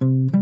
Thank you.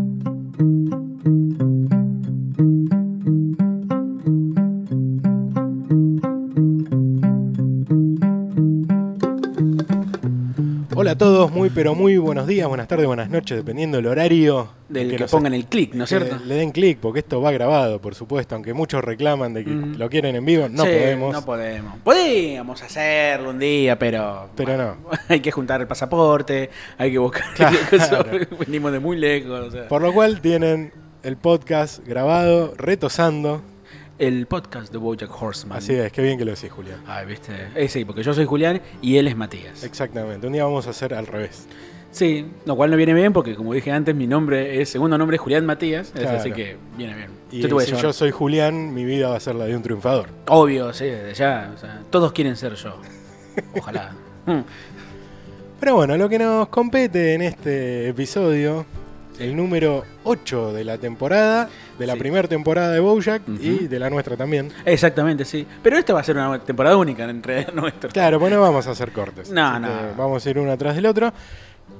Muy pero muy buenos días, buenas tardes, buenas noches, dependiendo del horario. Del que, pongan el clic, ¿no es cierto? Le den clic, porque esto va grabado, por supuesto, aunque muchos reclaman de que Mm. lo quieren en vivo, no Sí, podemos. No podemos. Podíamos hacerlo un día, pero. Pero no. Hay que juntar el pasaporte, hay que buscar. Claro. Venimos de muy lejos. o sea. Por lo cual tienen el podcast grabado, retosando. El podcast de Bojack Horseman. Así es, qué bien que lo decís, Julián. Ay, viste. Eh, sí, porque yo soy Julián y él es Matías. Exactamente, un día vamos a hacer al revés. Sí, lo cual no viene bien porque, como dije antes, mi nombre es, segundo nombre es Julián Matías, Claro. así que viene bien. Y Yo te voy a si yo soy Julián, mi vida va a ser la de un triunfador. Obvio, sí, desde ya. o sea, todos quieren ser yo. Ojalá. Pero bueno, lo que nos compete en este episodio, el número 8 de la temporada, de la Sí. primera temporada de Bojack y de la nuestra también. Exactamente, sí. Pero esta va a ser una temporada única entre nuestros. Claro, pues no vamos a hacer cortes. No, no. Vamos a ir uno atrás del otro.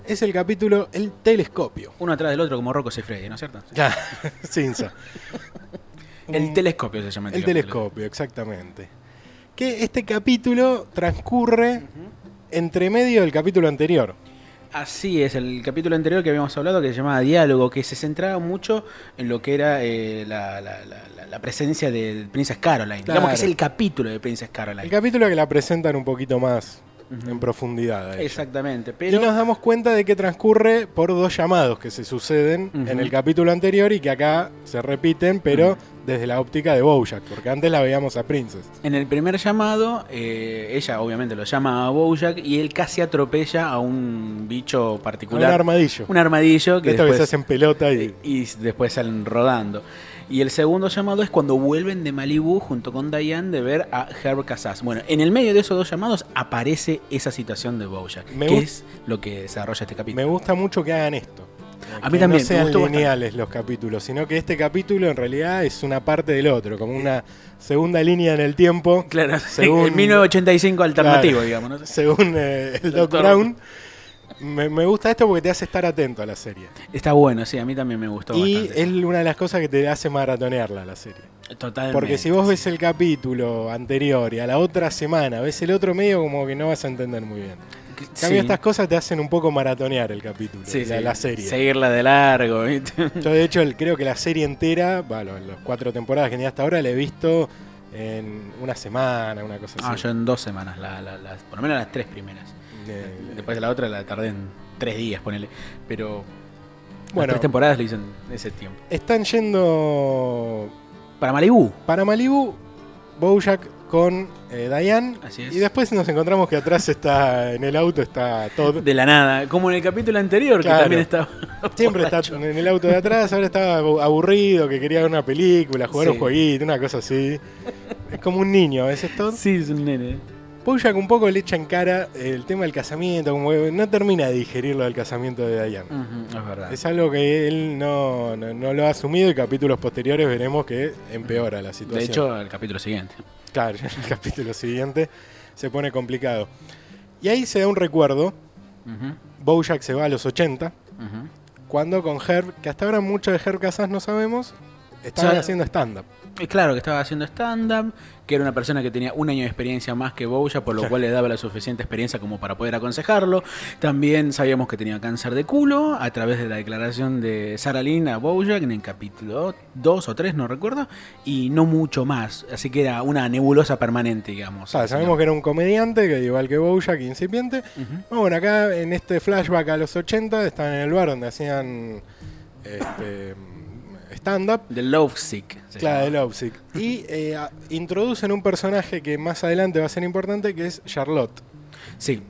Es el capítulo El Telescopio. Uno atrás del otro, como Rocco Freddy, ¿no es cierto? Claro, Cinza. El telescopio se llama. El capítulo. telescopio, exactamente. Que este capítulo transcurre entre medio del capítulo anterior. Así es, el capítulo anterior que habíamos hablado que se llamaba Diálogo, que se centraba mucho en lo que era eh, la, la- la- la- presencia de Princess Caroline. Claro. Digamos que es el capítulo de Princess Caroline. El capítulo que la presentan un poquito más En profundidad. Exactamente, Y nos damos cuenta de que transcurre por dos llamados que se suceden en el capítulo anterior y que acá se repiten, pero desde la óptica de Bojack, porque antes la veíamos a Princess. en el primer llamado, eh, ella obviamente lo llama a Bojack y él casi atropella a un bicho particular. un armadillo. Un armadillo que se después, hacen pelota y... y después salen rodando. Y el segundo llamado es cuando vuelven de Malibu junto con Diane de ver a Herb Casas. Bueno, en el medio de esos dos llamados aparece esa situación de Bojack, Me que es lo que desarrolla este Me también. gusta mucho que hagan esto. A Que mí también, No me sean bastante. lineales los capítulos, sino que este capítulo en realidad es una parte del otro, como una segunda línea en el tiempo, Claro, Según- en 1985 alternativo, Claro. digamos. ¿no? según eh, el Doc Doctor. Brown. Me, me gusta esto porque te hace estar atento a la serie. Está bueno, sí, a mí también me gustó Y bastante. es una de las cosas que te hace maratonearla la serie. Totalmente. Porque si vos ves el capítulo anterior y a la otra semana ves el otro medio, como que no vas a entender muy bien. En cambio, Sí. estas cosas te hacen un poco maratonear el capítulo, Sí, la, serie. Seguirla de largo, ¿viste? Yo, de hecho, el- creo que la serie entera, bueno, las cuatro temporadas que tenía hasta ahora, la he visto en una semana, una cosa Ah, así. yo en dos semanas, la- la- las- por lo menos las tres primeras. Después de la otra la tardé en tres días, ponele. Pero Bueno. las tres temporadas lo hice en ese tiempo. están yendo Para Malibu. para Malibu, Bojack con eh, Diane. Así es. Y después nos encontramos que atrás está, en el auto está Todd. De la nada, como en el capítulo anterior, Claro. que también estaba. Siempre está en el auto de atrás, ahora estaba abu- aburrido, que quería ver una película, jugar Sí. un jueguito, una cosa así. Es como un niño a veces Todd. Sí, es un nene. Bojack un poco le echa en cara el tema del casamiento, como que no termina de digerir lo del casamiento de Diane. Es verdad. Es algo que él no, no- no lo ha asumido y capítulos posteriores veremos que empeora la de situación. hecho, el capítulo siguiente. claro, el capítulo siguiente se pone complicado. Y ahí se da un recuerdo, Bojack se va a los 80, ujú. cuando con Herb, que hasta ahora mucho de Herb Casas no sabemos, sea, haciendo stand-up. Y claro, que estaba haciendo stand-up, que era una persona que tenía un año de experiencia más que Boya, por lo Claro. cual le daba la suficiente experiencia como para poder aconsejarlo. También sabíamos que tenía cáncer de culo, a través de la declaración de Sarah Lynn a Bojack en el capítulo 2 o 3, no recuerdo, y no mucho más. Así que era una nebulosa permanente, digamos. Sea, sabemos que era un comediante, que igual que Bojack, incipiente. Ujú. Bueno, acá en este flashback a los 80, estaban en el bar donde hacían este, stand-up. The Love Sick. se Claro, de. Lovesick. Y eh, introducen un personaje que más adelante va a ser importante, que es Charlotte. Sí.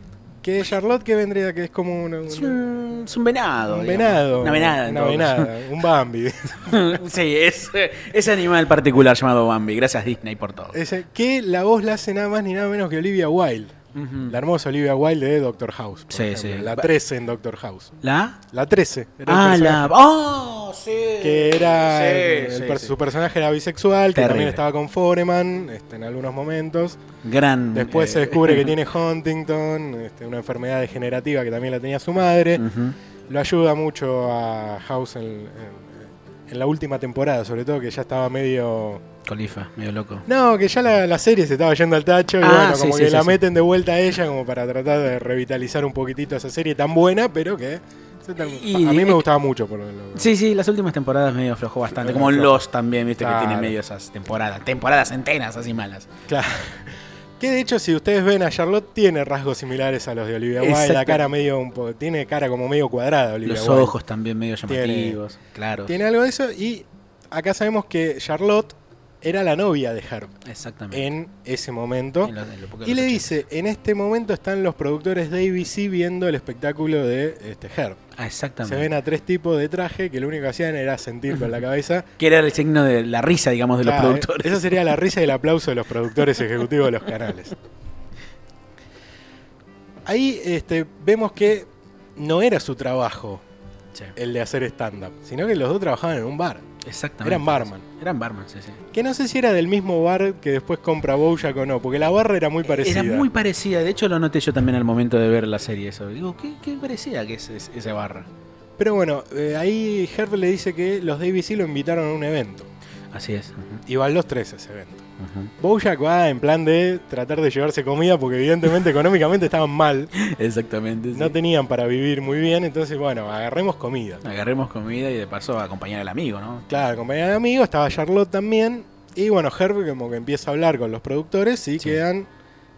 Que Charlotte que vendría, que es como una- Es una- un, es un venado. un digamos. venado. Una venada. en Una venada, un Bambi. sí, es, ese animal particular llamado Bambi. Gracias Disney por todo. Ese, que la voz la hace nada más ni nada menos que Olivia Wilde. La hermosa Olivia Wilde de Doctor House. por Sí, ejemplo. sí. La 13 en Doctor House. ¿La? La 13. era Ah, la. ¡Oh! Sí. que era Sí, el sí, per- sí. su personaje era bisexual, que también estaba con Foreman este, en algunos momentos. Gran. Después eh, se descubre que tiene Huntington, este, una enfermedad degenerativa que también la tenía su madre. Lo ayuda mucho a House en, en- en la última temporada, sobre todo que ya estaba medio... Colifa, medio loco. No, que ya la, la serie se estaba yendo al tacho y Ah, bueno, sí, como sí, que sí, la sí. meten de vuelta a ella como para tratar de revitalizar un poquitito esa serie tan buena, pero que Y- a mí me gustaba mucho. Por lo, Sí, sí, las últimas temporadas medio aflojó bastante. Como Los también, viste, Claro. que tiene medio esas temporadas. Temporadas enteras así malas. Claro. Que de hecho, si ustedes ven a Charlotte, tiene rasgos similares a los de Olivia Wilde. La cara medio un po- tiene cara como medio cuadrada, Olivia Los Wilde. ojos también medio llamativos. Claro. Tiene algo de eso. Y acá sabemos que Charlotte era la novia de Herb Exactamente. en ese momento. En lo- en lo poco de Y le 80. dice, en este momento están los productores de ABC viendo el espectáculo de este Herb. Ah, Se exactamente. ven a tres tipos de traje que lo único que hacían era sentir con la cabeza. Que era el signo de la risa, digamos, de los Claro, productores. Esa sería la risa y el aplauso de los productores ejecutivos de los canales. Ahí este, vemos que no era su trabajo Sí, el de hacer stand-up, sino que los dos trabajaban en un bar. Exactamente. Eran barman. Eran barman, sí, sí. Que no sé si era del mismo bar que después compra Bojack o no, porque la barra era muy parecida. Era muy parecida. De hecho, lo noté yo también al momento de ver la serie. Eso. Digo, ¿qué, qué parecía que es, es- esa barra? Pero bueno, eh, ahí Herb le dice que los ABC lo invitaron a un evento. Así es. Ujú, Y van los tres a ese evento. Bojack va en plan de tratar de llevarse comida porque evidentemente económicamente estaban mal. Exactamente. sí. No tenían para vivir muy bien, entonces bueno, agarremos comida. Agarremos comida y de paso acompañar al amigo, ¿no? Claro, compañía de amigos, estaba Charlotte también. Y bueno, Herb como que empieza a hablar con los productores y Sí. quedan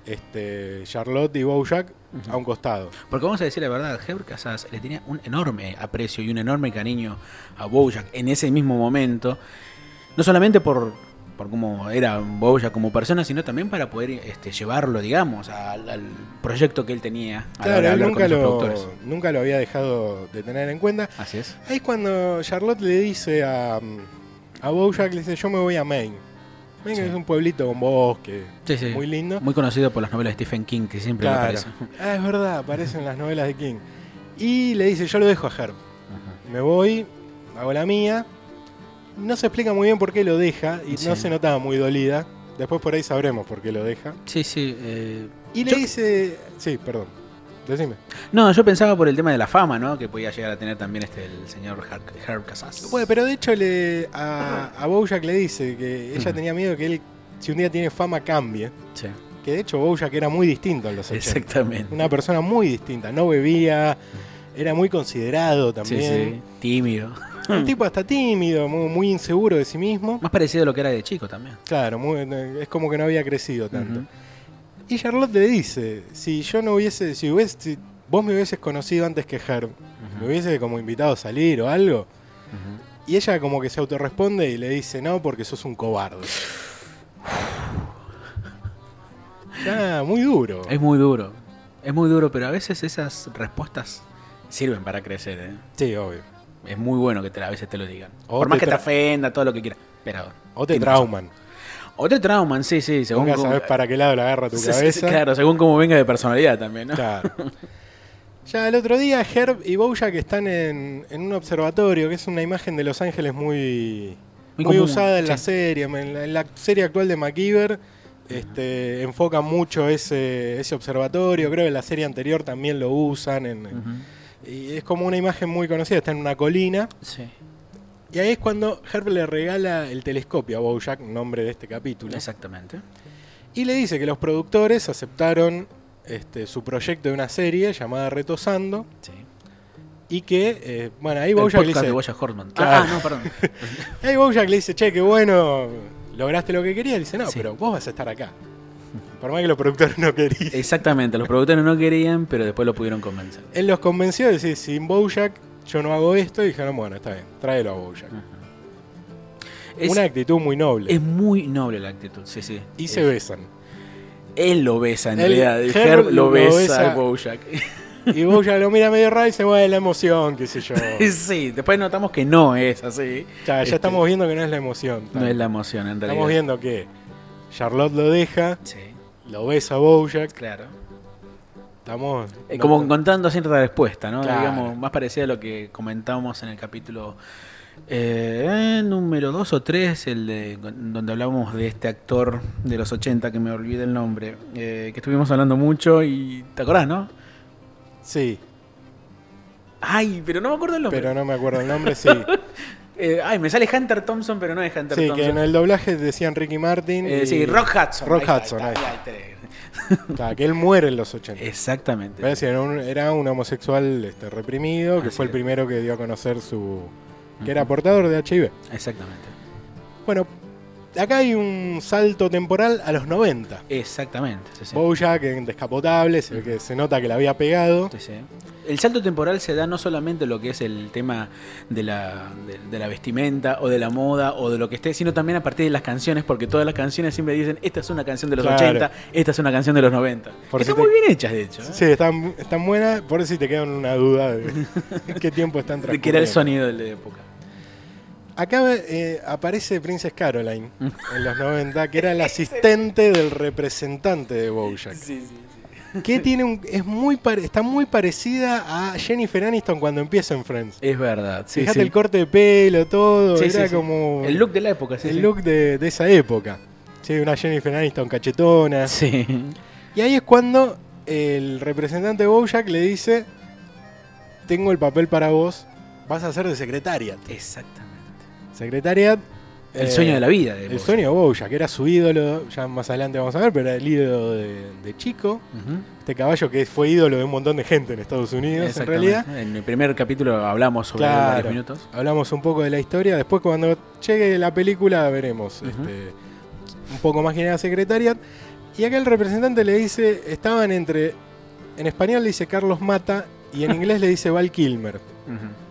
este, Charlotte y Bojack a un costado. Porque vamos a decir la verdad, Herb Casas le tenía un enorme aprecio y un enorme cariño a Bojack en ese mismo momento. No solamente por, por cómo era Bojack como persona, sino también para poder este, llevarlo, digamos, al, al proyecto que él tenía. a Claro, de él nunca con los lo, productores. nunca lo había dejado de tener en cuenta. Así es. Ahí es cuando Charlotte le dice a, a Bojack, le dice, yo me voy a Maine. Maine Sí. es un pueblito con bosque, Sí, sí. muy lindo. Muy conocido por las novelas de Stephen King, que siempre Claro. me parece. Ah, es verdad, aparecen las novelas de King. Y le dice, yo lo dejo a Herb. Me voy, hago la mía. No se explica muy bien por qué lo deja y no Sí. se notaba muy dolida. Después por ahí sabremos por qué lo deja. Sí, sí. eh, Y le Yo- dice... Sí, perdón. Decime. No, yo pensaba por el tema de la fama, ¿no? Que podía llegar a tener también este el señor Herb, Herb Casas. Bueno, pero de hecho le, a, a Bojack le dice que ella tenía miedo que él, si un día tiene fama, cambie. Sí, Que de hecho Bojack era muy distinto en los 80. exactamente. Una persona muy distinta. No bebía, era muy considerado Sí, también. sí. Tímido. Un tipo hasta tímido, muy, muy inseguro de sí mismo. Más parecido a lo que era de chico también. Claro, muy- es como que no había crecido tanto. Y Charlotte le dice, si yo no hubiese, si, hubiese, si vos me hubieses conocido antes que Herb, Ujú. me hubiese como invitado a salir o algo. Y ella como que se autorresponde y le dice, no, porque sos un cobarde. Ya, muy duro. Es muy duro. Es muy duro, pero a veces esas respuestas sirven para crecer. ¿eh? Sí, obvio. Es muy bueno que te, a veces te lo digan. O Por más que te ofenda, todo lo que quieras. Pero. O te trauman. razón. O te trauman, sí, sí. Según Nunca sabes para qué lado le agarra tu Sí, sí, sí, cabeza. claro, según cómo venga de personalidad también, ¿no? Claro. Ya el otro día Herb y Bojack están en, en un observatorio, que es una imagen de Los Ángeles muy, Muy muy, común, usada en la serie. En la, en la serie actual de MacGyver este, enfocan mucho ese, ese observatorio. Creo que en la serie anterior también lo usan. en-. Y es como una imagen muy conocida, está en una colina. Sí, Y ahí es cuando Herb le regala el telescopio a Bojack, nombre de este capítulo. exactamente. Y le dice que los productores aceptaron este, su proyecto de una serie llamada Retosando. Sí. Y que, eh, bueno, ahí El Bojack le de dice, Boya Horseman. Claro. Ah, no, perdón. ahí Bojack le dice, che, qué bueno, lograste lo que querías. Dice, no, Sí. pero vos vas a estar acá. Por más que los productores no querían. Exactamente, los productores no querían, pero después lo pudieron convencer. Él los convenció de decir, sin Bojack yo no hago esto. Y dijeron, bueno, está bien, tráelo a Bojack. Es, Una actitud muy noble. es muy noble la actitud, sí, sí. y Es- se besan. Él lo besa en realidad. Herb Herb lo lo besa, a Bojack. Y Bojack lo mira medio raro y se mueve la emoción, qué sé yo. sí, después notamos que no es así. Ya, ya Este, estamos viendo que no es la emoción. No es la emoción en realidad. Estamos viendo que Charlotte lo deja, Sí, lo besa a Bojack. claro. Estamos. Eh, no- como encontrando cierta respuesta, ¿no? Claro. Digamos, más parecida a lo que comentamos en el capítulo eh, número 2 o 3, el de, donde hablamos de este actor de los 80, que me olvidé el nombre, eh, que estuvimos hablando mucho y te acordás, ¿no? Sí. Ay, pero no me acuerdo el nombre. pero no me acuerdo el nombre, sí. Eh, ay, me sale Hunter Thompson, pero no es Hunter Sí, Thompson. que en el doblaje decían Ricky Martin. Eh, y- sí, Rock Hudson. Rock Ahí Hudson, ahí ahí está, ahí está. Que él muere en los 80. Exactamente. Era un, era un homosexual este, reprimido, que Así fue el primero que dio a conocer su... que era portador de HIV. Exactamente. Bueno, acá hay un salto temporal a los 90. Exactamente. sí, sí. Bojack en Descapotable, se, ve que se nota que la había pegado. Sí. El salto temporal se da no solamente lo que es el tema de la, de, de la vestimenta o de la moda o de lo que esté, sino también a partir de las canciones, porque todas las canciones siempre dicen, esta es una canción de los Claro. 80, esta es una canción de los 90. Por Están si te- muy bien hechas, de hecho. ¿eh? Sí, están, están buenas, por si te queda una duda de qué tiempo están De que era el transcurriendo. sonido de la época. Acá eh, aparece Princess Caroline en los 90, que era el asistente del representante de Bojack. Sí, sí, Que tiene un, es muy pare- está muy parecida a Jennifer Aniston cuando empieza en Friends. Es verdad. Sí, Fíjate sí. el corte de pelo, todo, Sí, era sí, sí. como El look de la época, sí. el sí. look de, de esa época. Sí, una Jennifer Aniston cachetona. Sí. Y ahí es cuando el representante de Bojack le dice, tengo el papel para vos, vas a ser de Secretariat. Exactamente. Secretariat... El eh, sueño de la vida. de El sueño de Bojack, que era su ídolo, ya más adelante vamos a ver, pero era el ídolo de, de chico. Este caballo que fue ídolo de un montón de gente en Estados Unidos, en realidad. En el primer capítulo hablamos sobre él varios minutos. Hablamos un poco de la historia. Después, cuando llegue la película, veremos este, un poco más era Secretariat. Y acá el representante le dice: estaban entre. En español le dice Carlos Mata y en inglés le dice Val Kilmer. Ujú.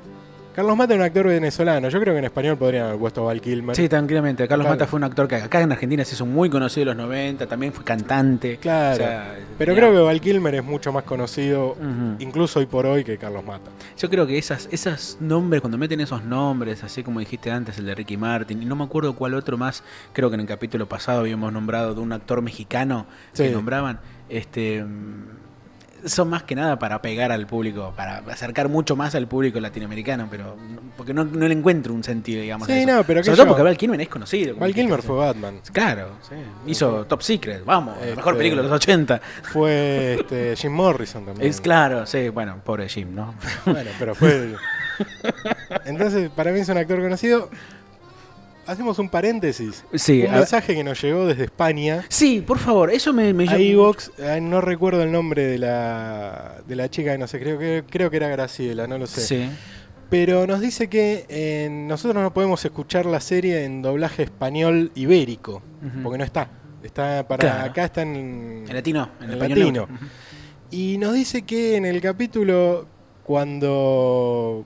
Carlos Mata es un actor venezolano. Yo creo que en español podrían haber puesto Val Kilmer. Sí, tranquilamente. Carlos Claro. Mata fue un actor que acá en Argentina se hizo muy conocido en los 90, también fue cantante. Claro. O sea, Pero tenía- creo que Val Kilmer es mucho más conocido, incluso hoy por hoy, que Carlos Mata. Yo creo que esas, esos nombres, cuando meten esos nombres, así como dijiste antes, el de Ricky Martin, y no me acuerdo cuál otro más, creo que en el capítulo pasado habíamos nombrado de un actor mexicano que Sí. nombraban, este son más que nada para pegar al público, para acercar mucho más al público latinoamericano, pero porque no, no le encuentro un sentido, digamos. a Sí, eso. no, pero Sobre yo- todo porque Val Kilmer es conocido. Val Kilmer fue Batman. Claro, sí. hizo Top Secret, vamos, la mejor Este- película de los 80. Fue este, Jim Morrison también. Es claro, sí, bueno, pobre Jim, ¿no? Bueno, pero fue. Entonces, para mí es un actor conocido. Hacemos un paréntesis. Sí, un a- mensaje que nos llegó desde España. sí, por favor, eso me, me A Evox, eh, no recuerdo el nombre de la, de la chica, no sé, creo que, creo que era Graciela, no lo sé. Sí. Pero nos dice que eh, nosotros no podemos escuchar la serie en doblaje español ibérico, porque no está. Está para Claro. acá está en, En latino, en, En español latino. Y nos dice que en el capítulo, cuando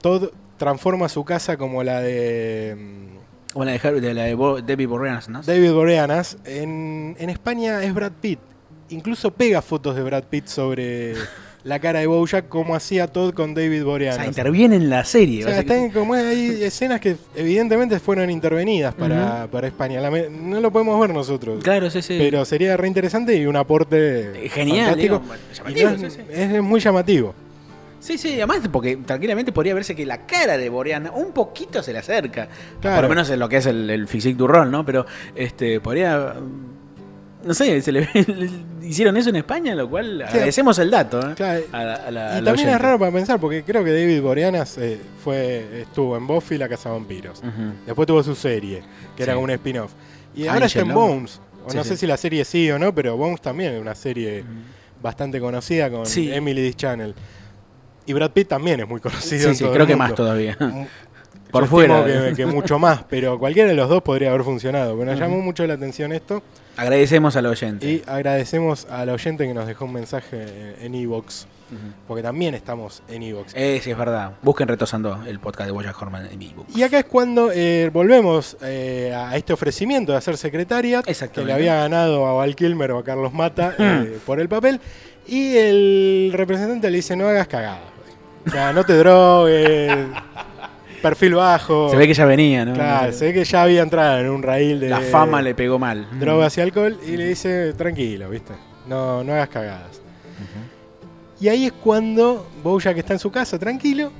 Todd transforma su casa como la de mm, O la de, de la de Bo- Debbie Borreanas, ¿no? David Boreanas, en, en España es Brad Pitt. Incluso pega fotos de Brad Pitt sobre la cara de Bojack, como hacía Todd con David o Boreanas. sea, interviene en la serie. O sea, están como hay escenas que evidentemente fueron intervenidas para, para España. La no lo podemos ver nosotros. Claro, sí, sí. Pero sería re interesante y un aporte Genial, fantástico. digo, Y llamativo, no es, sí, sí. es muy llamativo. Sí, sí, además porque tranquilamente podría verse que la cara de Boreana un poquito se le acerca. Claro. Por lo menos en lo que es el, el physique du rol, ¿no? Pero este podría. No sé, se le hicieron eso en España, lo cual agradecemos el dato. ¿eh? Claro, A la- a la- y también es raro para pensar, porque creo que David Boreanas eh, fue, estuvo en Buffy la Casa de Vampiros. Después tuvo su serie, que era Sí. un spin-off. Y ahora está en. Bones. O Sí, no sí. sé si la serie sí o no, pero Bones también es una serie bastante conocida con Sí. Emily's Channel. Y Brad Pitt también es muy conocido. Sí, en sí, todo creo el que mundo. más todavía. Mm, Por yo fuera. estimo Que, que mucho más, pero cualquiera de los dos podría haber funcionado. Nos Ujú. llamó mucho la atención esto. Agradecemos al oyente. Y agradecemos al oyente que nos dejó un mensaje en Evox. Ujú. Porque también estamos en Evox. Eh, sí, es verdad. Busquen Retosando el podcast de Boya Horman en book. Y acá es cuando eh, volvemos eh, a este ofrecimiento de hacer secretaria, que le había ganado a Val Kilmer o a Carlos Mata eh, por el papel. Y el representante le dice, no hagas cagada. O sea, no te drogues, perfil bajo. Se ve que ya venía, ¿no? Claro, se ve que ya había entrado en un raíl de La fama le pegó mal. drogas y alcohol y le dice, tranquilo, ¿viste? No, no hagas cagadas. Y ahí es cuando Bojack está en su casa, tranquilo,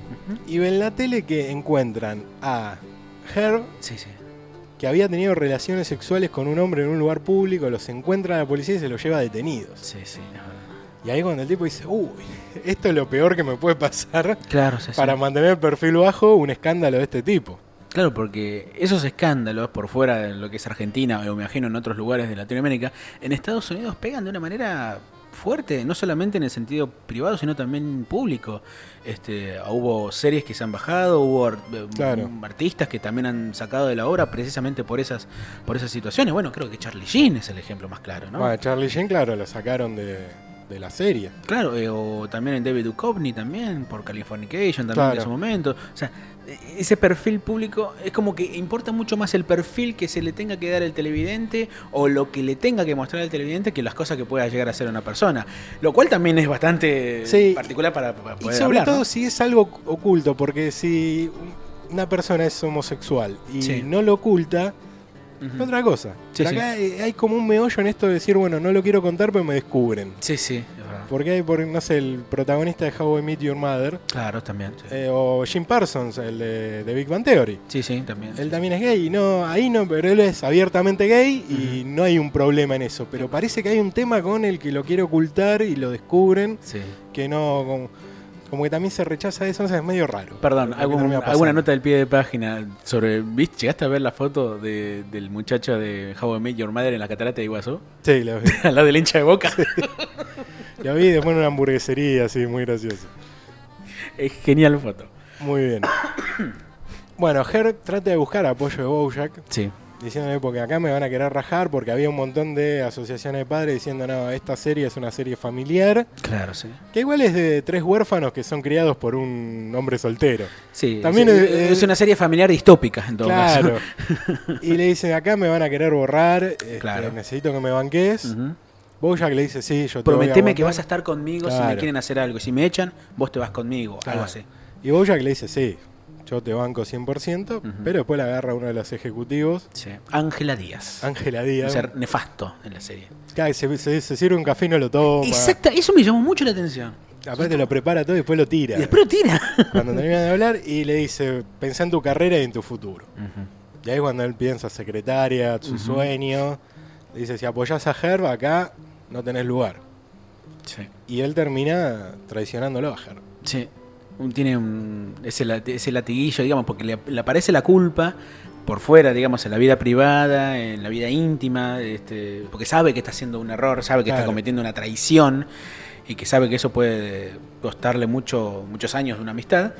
y ven la tele que encuentran a Herb Sí, sí. que había tenido relaciones sexuales con un hombre en un lugar público, los encuentra la policía y se los lleva detenidos. Sí, sí. verdad. Y ahí cuando el tipo dice, uy, esto es lo peor que me puede pasar Claro, sí, sí. para mantener el perfil bajo, un escándalo de este tipo. Claro, porque esos escándalos por fuera de lo que es Argentina, o me imagino en otros lugares de Latinoamérica, en Estados Unidos pegan de una manera fuerte, no solamente en el sentido privado, sino también público. Este, hubo series que se han bajado, hubo eh, Claro. artistas que también han sacado de la obra precisamente por esas, por esas situaciones. Bueno, creo que Charlie Sheen es el ejemplo más claro, ¿no? Bueno, Charlie Sheen, claro, lo sacaron de, de la serie. Claro, eh, o también en David Duchovny también, por Californication también Claro. en su momento. O sea, e- ese perfil público es como que importa mucho más el perfil que se le tenga que dar el televidente o lo que le tenga que mostrar el televidente que las cosas que pueda llegar a ser una persona. Lo cual también es bastante Sí. particular para, para Y poder sobre hablar, todo ¿no? si es algo oculto, porque si una persona es homosexual y Sí. no lo oculta, Otra cosa. Sí, Pero sí. acá hay hay como un meollo en esto de decir, bueno, no lo quiero contar, pero me descubren. Sí, sí. Porque hay, por, no sé, el protagonista de How I Met Your Mother, Claro, también. Sí, eh, o Jim Parsons, el de, de Big Bang Theory. sí, sí, también. Él también es gay, y no, ahí no, pero él es abiertamente gay y no hay un problema en eso. Pero parece que hay un tema con el que lo quiere ocultar y lo descubren, Sí. que no, como que también se rechaza eso, o sea, es medio raro. Perdón, algún- alguna nota del pie de página sobre. ¿viste? ¿Llegaste a ver la foto de- del muchacho de How I Met Your Mother en la catarata de Iguazú? Sí, lo vi. Al lado del hincha de boca. Lo vi después en una hamburguesería, así, muy gracioso. es genial foto. Muy bien. Bueno, Herb trata de buscar apoyo de Bojack, Sí. Diciéndole porque acá me van a querer rajar, porque había un montón de asociaciones de padres diciendo, no, esta serie es una serie familiar, Claro, sí. que igual es de tres huérfanos que son criados por un hombre soltero. Sí, También es, es- es una serie familiar distópica en todo Claro. caso. y le dicen, acá me van a querer borrar, este, Claro. necesito que me banques. Ujú. Bojack le dice, sí, yo te voy a Prometeme que aguantar". vas a estar conmigo si me quieren hacer algo. Si me echan, vos te vas conmigo. Algo así. Y Bojack le dice, sí, yo te banco 100%, Ujú. pero después le agarra uno de los ejecutivos, Sí. Ángela Díaz. Ángela Un Díaz. ser nefasto en la serie. Claro, se, se- se sirve un café y no lo toma. Exacto, eso me llamó mucho la atención. Aparte lo prepara todo y después lo tira. Y después lo tira. Cuando termina de hablar y le dice, pensá en tu carrera y en tu futuro. Y ahí cuando él piensa secretaria, su sueño, le dice, si apoyás a Herb acá, no tenés lugar. Sí. Y él termina traicionándolo a Herb. Sí. Tiene un- ese, ese latiguillo, digamos, porque le, le aparece la culpa por fuera, digamos, en la vida privada, en la vida íntima, este, porque sabe que está haciendo un error, sabe que está cometiendo una traición y que sabe que eso puede costarle mucho, muchos años de una amistad.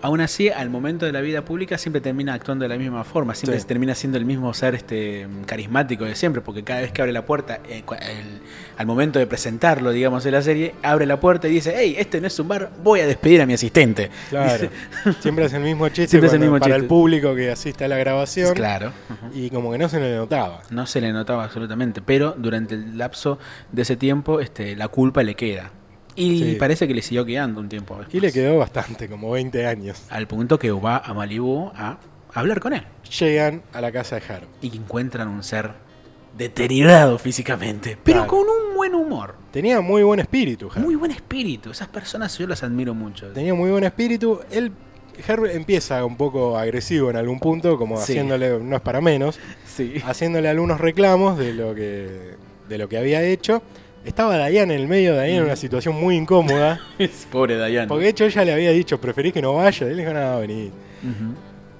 Aún así, al momento de la vida pública siempre termina actuando de la misma forma, siempre Sí. termina siendo el mismo ser este carismático de siempre, porque cada vez que abre la puerta, eh, el- al momento de presentarlo, digamos, en la serie, abre la puerta y dice, hey, este no es un bar, voy a despedir a mi asistente. Claro. Siempre es el mismo chiste Siempre es el mismo para chiste. el público que asiste a la grabación. Claro. Y como que no se le notaba. No se le notaba absolutamente, pero durante el lapso de ese tiempo este, la culpa le queda. Y Sí. parece que le siguió quedando un tiempo después. Y le quedó bastante, como 20 años. Al punto que va a Malibu a hablar con él. Llegan a la casa de Herb. Y encuentran un ser deteriorado físicamente, pero Claro. con un buen humor. Tenía muy buen espíritu, Herb. Muy buen espíritu. Esas personas yo las admiro mucho. Tenía muy buen espíritu. Él, Herb empieza un poco agresivo en algún punto, como Sí. haciéndole, no es para menos, Sí. haciéndole algunos reclamos de lo que, de lo que había hecho. Estaba Diane en el medio, Diane en una situación muy incómoda. Pobre Dayan. Porque de hecho ella le había dicho, preferís que no vaya. Y él dijo, no, vení.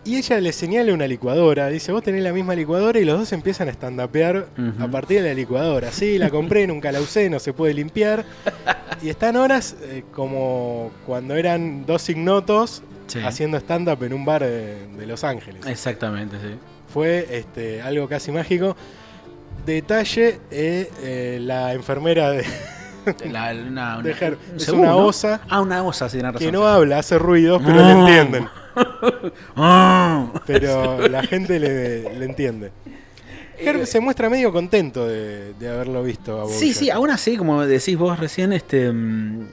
Y ella le señala una licuadora. Dice, vos tenés la misma licuadora y los dos empiezan a estandapear Ujú. a partir de la licuadora. Sí, la compré, nunca la usé, no se puede limpiar. Y están horas eh, como cuando eran dos ignotos Sí. haciendo stand-up en un bar de, de Los Ángeles. Exactamente, sí. Fue este, algo casi mágico. Detalle, eh, eh, la enfermera de, La- una, una- Herb un es una ¿no? osa Ah, una osa, sí, razón. que no sí. habla, hace ruidos, pero Ah. le entienden. Ah. Pero la gente le, le entiende. Herb se muestra medio contento de, de haberlo visto a Sí, Bojack. sí, aún así, como decís vos recién, este mm,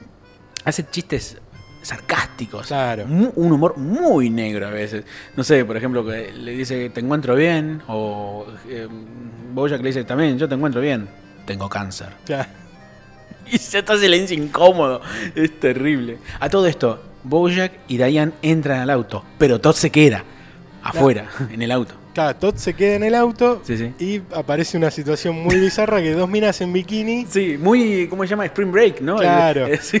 hace chistes sarcásticos. Claro. Un humor muy negro a veces. No sé, por ejemplo, que le dice te encuentro bien, o eh, le dice también, yo te encuentro bien, tengo cáncer. Y se está silencio incómodo. Es terrible. A todo esto, Bojack y Diane entran al auto, pero Todd se queda afuera, en el auto. Claro, Todd se queda en el auto Sí, sí. y aparece una situación muy bizarra que dos minas en bikini Sí, muy, ¿cómo se llama? Spring Break, ¿no? Claro. Sí.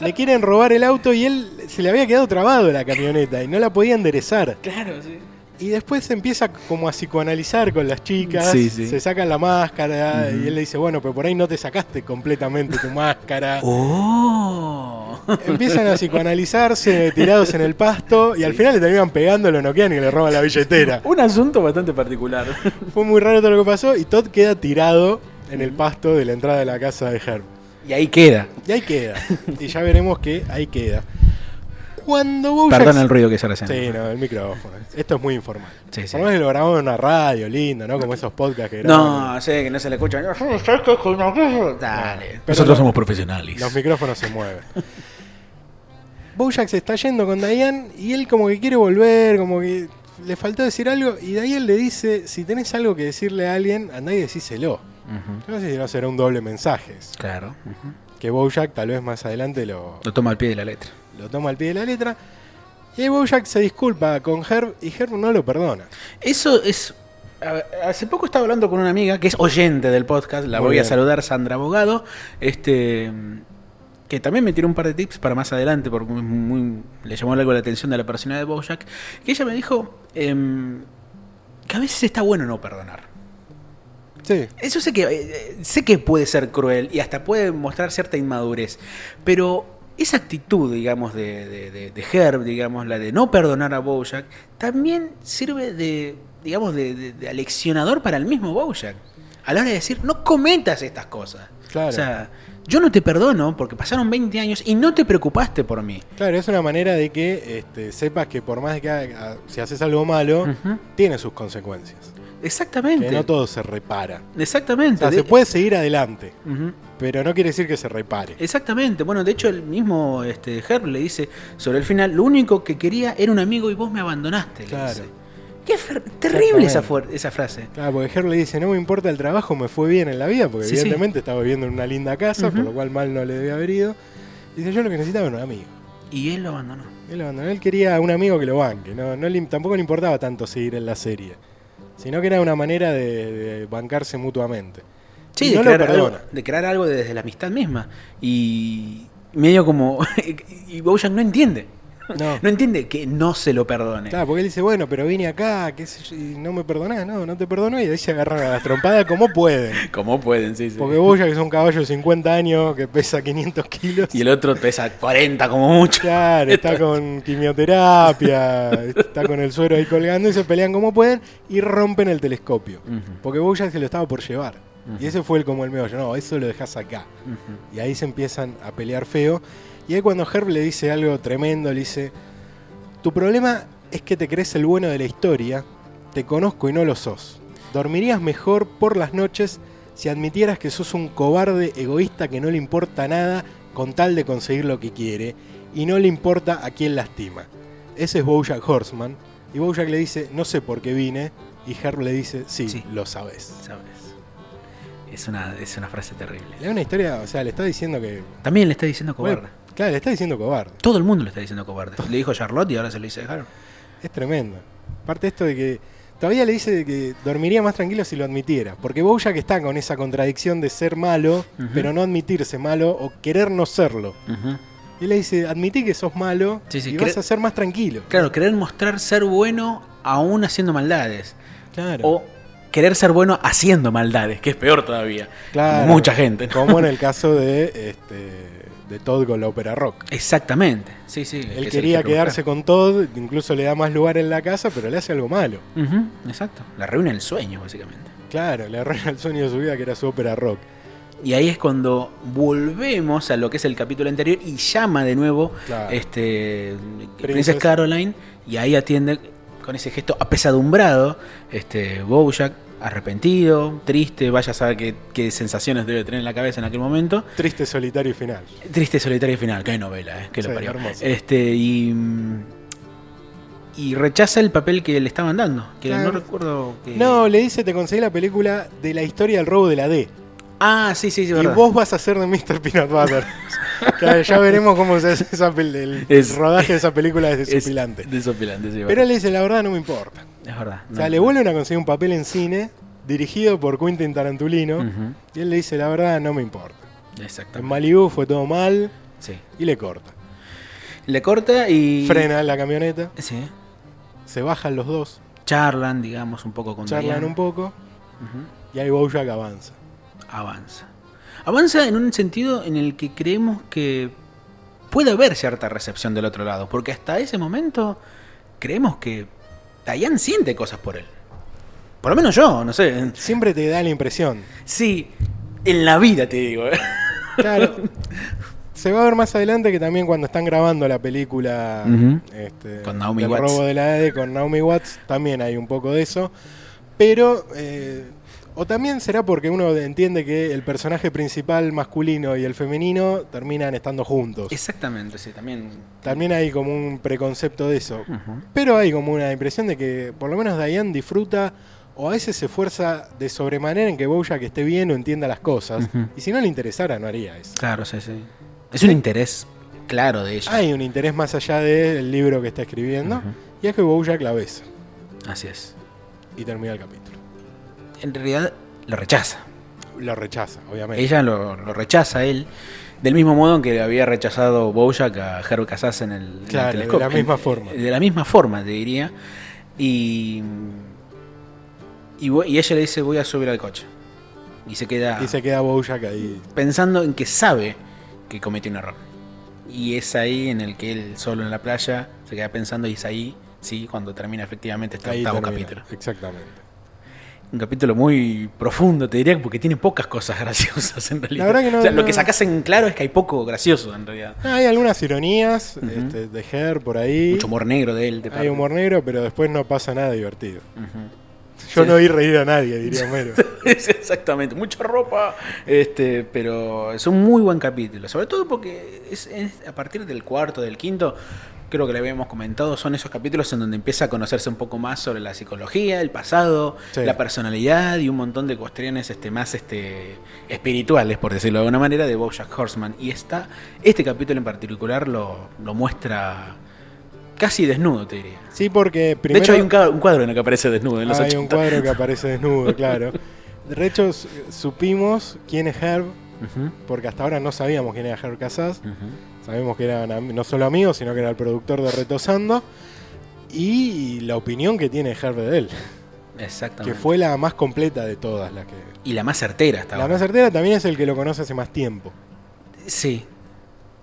le quieren robar el auto y él se le había quedado trabado la camioneta y no la podía enderezar. Claro, sí. Y después se empieza como a psicoanalizar con las chicas, Sí, sí. se sacan la máscara y él le dice, bueno, pero por ahí no te sacaste completamente tu máscara. ¡Oh! Empiezan a psicoanalizarse tirados en el pasto y al final le terminan pegando, lo noquean y le roban la billetera. Un asunto bastante particular. Fue muy raro todo lo que pasó y Todd queda tirado en el pasto de la entrada de la casa de Herb. Y ahí queda. Y ahí queda. Y ya veremos que ahí queda. Cuando Bojack... Perdona el ruido que se recién. Sí, no, el micrófono. Esto es muy informal. Sí, sí. Por lo menos lo grabamos en una radio, lindo, ¿no? Como esos podcasts que graban. No, sé que no se le escucha. Dale. Pero Nosotros no- somos profesionales. Los micrófonos se mueven. Bojack se está yendo con Diane y él como que quiere volver, como que le faltó decir algo y Diane le dice, si tenés algo que decirle a alguien, andá y decíselo. Yo no sé si no será un doble mensaje. Claro. Que Bojack tal vez más adelante lo, Lo toma al pie de la letra. Lo toma al pie de la letra. Y ahí Bojack se disculpa con Herb y Herb no lo perdona. Eso es. a ver, Hace poco estaba hablando con una amiga que es oyente del podcast, la Muy voy a saludar, Sandra Abogado, este que también me tiró un par de tips para más adelante, porque muy- muy- le llamó algo la atención de la personalidad de Bojack, que ella me dijo em, que a veces está bueno no perdonar. Sí, Eso sé que, eh, sé que puede ser cruel y hasta puede mostrar cierta inmadurez, pero esa actitud, digamos, de, de, de- de Herb, digamos, la de no perdonar a Bojack, también sirve de, digamos, de, aleccionador para el mismo Bojack. A la hora de decir, no cometas estas cosas. Claro. O sea, yo no te perdono porque pasaron 20 años y no te preocupaste por mí. claro, es una manera de que este, sepas que por más de que haga- si haces algo malo, tiene sus consecuencias. Exactamente. Que no todo se repara. O Exactamente. sea, De- se puede seguir adelante, pero no quiere decir que se repare. Exactamente, bueno, de hecho el mismo este, Herb le dice sobre el final, lo único que quería era un amigo y vos me abandonaste. le Claro. dice. Qué terrible esa, esa frase. Claro, porque Herb le dice, no me importa el trabajo, me fue bien en la vida, porque Sí, sí. evidentemente estaba viviendo en una linda casa, por lo cual mal no le debía haber ido. Dice, yo lo que necesitaba era un amigo. Y él lo abandonó. Él, lo abandonó. Él quería un amigo que lo banque, no, no le- tampoco le importaba tanto seguir en la serie, sino que era una manera de, de bancarse mutuamente. Sí, de, no crear algo, de crear algo desde la amistad misma. Y medio como... y Bojack no entiende. No. No entiende que no se lo perdone. Claro, porque él dice, bueno, pero vine acá, qué sé yo, y no me perdonás, no, no te perdono, y ahí se agarran a las trompadas como pueden. ¿Cómo pueden? Sí, sí. Porque Boya, que es un caballo de 50 años, que pesa 500 kilos, Y el otro pesa 40 como mucho. claro, está con quimioterapia, está con el suero ahí colgando, y se pelean como pueden, y rompen el telescopio. Ujú, Porque Boya se lo estaba por llevar. Y ese fue el como el meollo, no, eso lo dejas acá. Y ahí se empiezan a pelear feo. Y ahí cuando Herb le dice algo tremendo, le dice, tu problema es que te crees el bueno de la historia, te conozco y no lo sos. Dormirías mejor por las noches si admitieras que sos un cobarde egoísta que no le importa nada con tal de conseguir lo que quiere y no le importa a quién lastima. Ese es Bojack Horseman. Y Bojack le dice, no sé por qué vine. Y Herb le dice, sí, Sí. lo sabes. ¿Sabes? Es una, es una frase terrible. Le da una historia, o sea, le está diciendo que... También le está diciendo cobarde. Bueno, claro, le está diciendo cobarde. Todo el mundo le está diciendo cobarde. Le dijo Charlotte y ahora se lo dice Harold. Es tremendo. Aparte esto de que todavía le dice que dormiría más tranquilo si lo admitiera. Porque Bojack está con esa contradicción de ser malo, pero no admitirse malo o querer no serlo. Y él le dice, admití que sos malo Sí, sí, y vas a ser más tranquilo. Claro, querer mostrar ser bueno aún haciendo maldades. Claro. O querer ser bueno haciendo maldades, que es peor todavía. Claro. Mucha gente. ¿no? Como en el caso de, este, de Todd con la ópera rock. Exactamente. Sí, sí. Él quería que quedarse con Todd, incluso le da más lugar en la casa, pero le hace algo malo. Exacto. La reúne el sueño, básicamente. Claro, le arruina el sueño de su vida que era su ópera rock. Y ahí es cuando volvemos a lo que es el capítulo anterior y llama de nuevo Claro. este Princess. Princess Caroline y ahí atiende con ese gesto apesadumbrado este Bojack arrepentido, triste, vaya a saber qué, qué sensaciones debe tener en la cabeza en aquel momento. Triste, solitario y final. Triste, solitario y final, qué novela, eh, que lo parió. hermoso. Este y y rechaza el papel que le estaban dando, que Claro. no recuerdo que No, le dice, te conseguí la película de la historia del robo de la D. Ah, sí, sí, sí, y verdad. vos vas a ser de Mr. Peanut Butter. Claro, ya veremos cómo se hace esa el Es- rodaje de esa película es Es desopilante. desopilante, sí, Pero verdad. él le dice, la verdad no me importa. Es verdad. O sea, le vuelven a conseguir un papel en cine dirigido por Quentin Tarantulino y él le dice, la verdad, no me importa. En Exactamente. Malibu fue todo mal Sí. y le corta. Le corta y. Frena la camioneta, Sí. se bajan los dos, Charlan, digamos, un poco con charlan un poco Ujú. y ahí Bojack avanza. Avanza. Avanza en un sentido en el que creemos que puede haber cierta recepción del otro lado, porque hasta ese momento creemos que Diane siente cosas por él. Por lo menos yo, no sé. Siempre te da la impresión. Sí, en la vida te digo. ¿eh? Claro. Se va a ver más adelante que también cuando están grabando la película este, Con Naomi del Watts. robo de la EDE con Naomi Watts, también hay un poco de eso. Pero, eh, o también será porque uno entiende que el personaje principal masculino y el femenino terminan estando juntos. Exactamente, sí, también. También hay como un preconcepto de eso. Pero hay como una impresión de que por lo menos Diane disfruta o a veces se esfuerza de sobremanera en que Bojack esté bien o entienda las cosas. Y si no le interesara, no haría eso. Claro, sí, sí. Es un interés claro de ella. Hay un interés más allá del libro que está escribiendo. Y es que Bojack la besa. Así es. Y termina el capítulo. En realidad lo rechaza. Lo rechaza, obviamente. Ella lo, lo rechaza a él. Del mismo modo en que había rechazado Bojack a Herbert Casas en el, en el Claro, de la misma En- forma. De la misma forma, te diría. Y, y, y ella le dice, voy a subir al coche. Y se queda Y se queda Bojack ahí. pensando en que sabe que cometió un error. Y es ahí en el que él solo en la playa se queda pensando y es ahí, sí, cuando termina efectivamente este ahí octavo termina. capítulo. Exactamente. Un capítulo muy profundo, te diría, porque tiene pocas cosas graciosas en realidad. verdad que no- O sea, lo que sacas en claro es que hay poco gracioso en realidad. Hay algunas ironías este, de Her por ahí. Mucho humor negro de él. De Hay parte. humor negro, pero después no pasa nada divertido. Yo Sí. no oí reír a nadie, diría Homero. Exactamente, mucha ropa. Este, pero es un muy buen capítulo. Sobre todo porque es, es a partir del cuarto, del quinto, creo que le habíamos comentado, son esos capítulos en donde empieza a conocerse un poco más sobre la psicología, el pasado, Sí. la personalidad y un montón de cuestiones este, más este, espirituales, por decirlo de alguna manera, de Bojack Horseman. Y esta, este capítulo en particular lo, lo muestra casi desnudo, te diría. Sí, porque primero... de hecho, hay un, cuadro en el que aparece desnudo en los Hay 80. un cuadro que aparece desnudo, claro. De hecho, supimos quién es Herb, porque hasta ahora no sabíamos quién era Herb Casas. Sabemos que eran no solo amigos, sino que era el productor de Retosando. Y la opinión que tiene Herb de él, que Exactamente. fue la más completa de todas las que... Y la más certera hasta La ahora. más certera también es el que lo conoce hace más tiempo. Sí.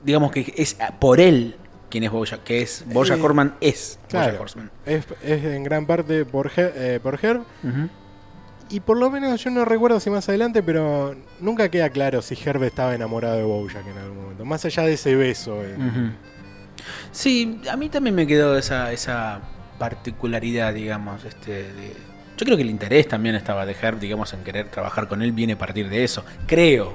Digamos que es por él quien es Bojack, que es Bojack Eh, Horseman es claro. Bojack Horseman. Es, es en gran parte por, Her- eh, por Herb. Ujú. Y por lo menos yo no recuerdo si más adelante, pero nunca queda claro si Herb estaba enamorado de Bojack en algún momento. Más allá de ese beso. eh. Sí, a mí también me quedó esa, esa particularidad, digamos, este, de- yo creo que el interés también estaba de Herb, digamos, en querer trabajar con él, viene a partir de eso. Creo.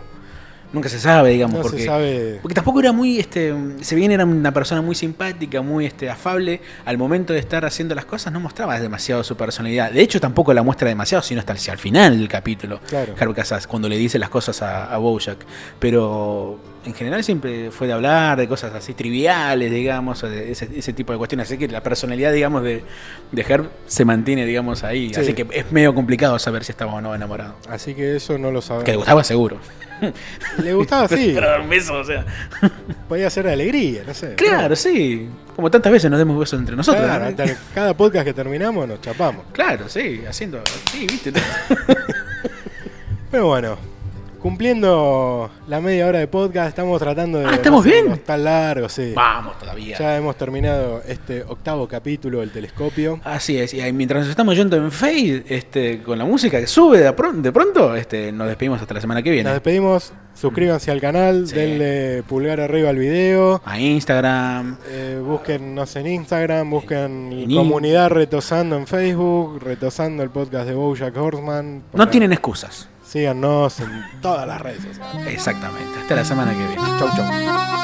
Nunca se sabe, digamos, no porque... se sabe. Porque tampoco era muy, este, si bien era una persona muy simpática, muy este, afable, al momento de estar haciendo las cosas no mostraba demasiado su personalidad. De hecho, tampoco la muestra demasiado, sino hasta el final del capítulo. Claro. Harvey Casas, cuando le dice las cosas a, a Bojack. Pero en general siempre fue de hablar de cosas así triviales, digamos, de ese, ese tipo de cuestiones. Así que la personalidad, digamos, de, de Herb se mantiene, digamos, ahí. Sí. Así que es medio complicado saber si estaba o no enamorado. Así que eso no lo Que le sabemos. gustaba seguro. Le gustaba así. Pero dar un beso, o sea. Podía ser de alegría, no sé. Claro, sí. Como tantas veces nos demos besos entre nosotros. Claro, ¿no? hasta cada podcast que terminamos nos chapamos. Claro, sí, haciendo. Sí, viste. Pero bueno, cumpliendo la media hora de podcast, estamos tratando de. Ah, ¿estamos no bien? tan largo, sí. Vamos todavía. Ya hemos terminado este octavo capítulo del telescopio. Así es, y mientras nos estamos yendo en fade, este, con la música que sube de, pron- de pronto, este, nos despedimos hasta la semana que Nos viene. despedimos. Suscríbanse al canal, Sí. denle pulgar arriba al video. A Instagram, Eh, búsquennos en Instagram, busquen En in- comunidad Retosando en Facebook, Retosando el podcast de Bojack Horseman. no tienen excusas. Síganos en todas las redes sociales. Exactamente. Hasta la semana que viene. Chau, chau.